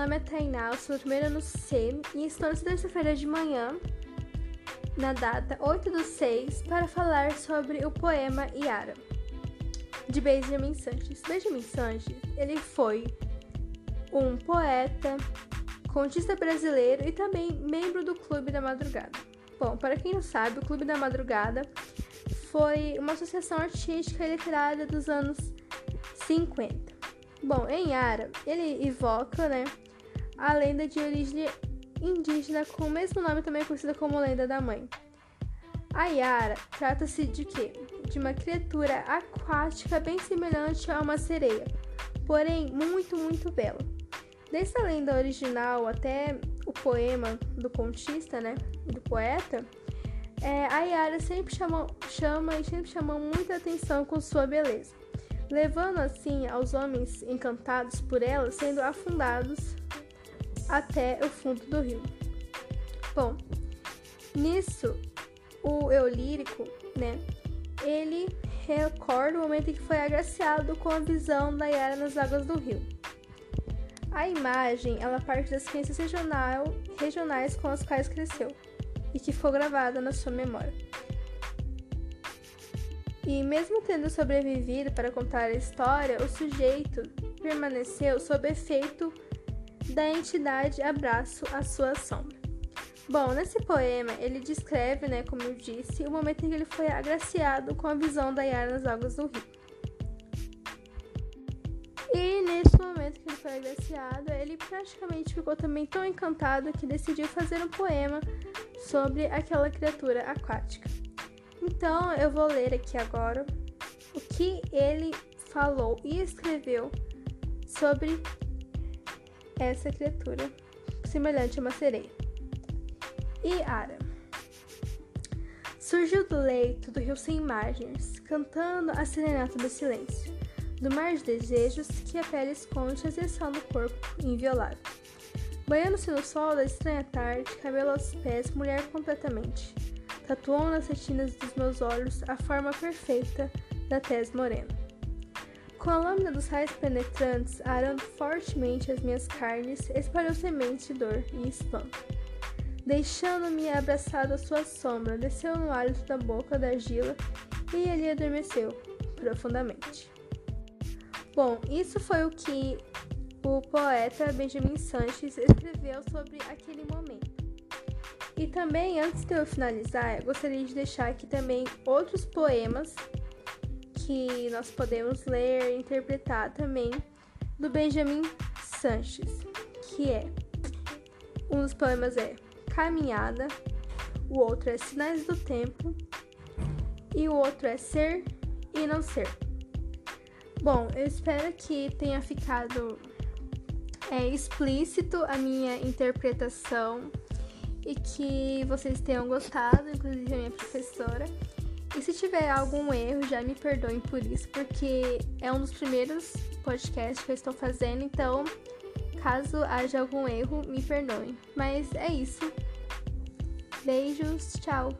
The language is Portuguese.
nome é Tainá, sou do primeiro ano C e estou nessa terça-feira de manhã, na data 8 do 6, para falar sobre o poema Yara, de Benjamin Sanches. Benjamin Sanches, ele foi um poeta, contista brasileiro e também membro do Clube da Madrugada. Bom, para quem não sabe, o Clube da Madrugada foi uma associação artística e literária dos anos 50. Bom, em Yara, ele evoca, né, a lenda de origem indígena com o mesmo nome também conhecida como lenda da mãe. A Yara trata-se de quê? De uma criatura aquática bem semelhante a uma sereia, porém muito, muito bela. Desde a lenda original até o poema do contista, né, do poeta, é, a Yara sempre chama, chama e sempre chama muita atenção com sua beleza, levando assim aos homens encantados por ela sendo afundados até o fundo do rio. Bom, nisso o eu lírico, né, ele recorda o momento em que foi agraciado com a visão da Yara nas águas do rio. A imagem, ela parte das crenças regional, regionais com as quais cresceu e que ficou gravada na sua memória. E mesmo tendo sobrevivido para contar a história, o sujeito permaneceu sob efeito da entidade abraço à sua sombra. Bom, nesse poema ele descreve, né, como eu disse, o momento em que ele foi agraciado com a visão da Yara nas águas do rio. E nesse momento que ele foi agraciado, ele praticamente ficou também tão encantado que decidiu fazer um poema sobre aquela criatura aquática. Então eu vou ler aqui agora o que ele falou e escreveu sobre essa criatura semelhante a uma sereia. E Ara surgiu do leito do rio sem margens, cantando a serenata do silêncio do mar de desejos que a pele esconde exerçando o corpo inviolável. Banhando-se no sol da estranha tarde, cabelo aos pés, mulher completamente. Tatuou nas retinas dos meus olhos a forma perfeita da tez morena. Com a lâmina dos raios penetrantes arando fortemente as minhas carnes, espalhou sementes de dor e espanto. Deixando-me abraçado à sua sombra, desceu no hálito da boca da argila e ali adormeceu profundamente. Bom, isso foi o que o poeta Benjamin Sanches escreveu sobre aquele momento. E também, antes de eu finalizar, eu gostaria de deixar aqui também outros poemas que nós podemos ler e interpretar também do Benjamin Sanches, que é um dos poemas é Caminhada, o outro é Sinais do Tempo e o outro é Ser e Não Ser. Bom, eu espero que tenha ficado é, explícito a minha interpretação e que vocês tenham gostado, inclusive a minha professora. E se tiver algum erro, já me perdoem por isso, porque é um dos primeiros podcasts que eu estou fazendo, então caso haja algum erro, me perdoem. Mas é isso. Beijos, tchau!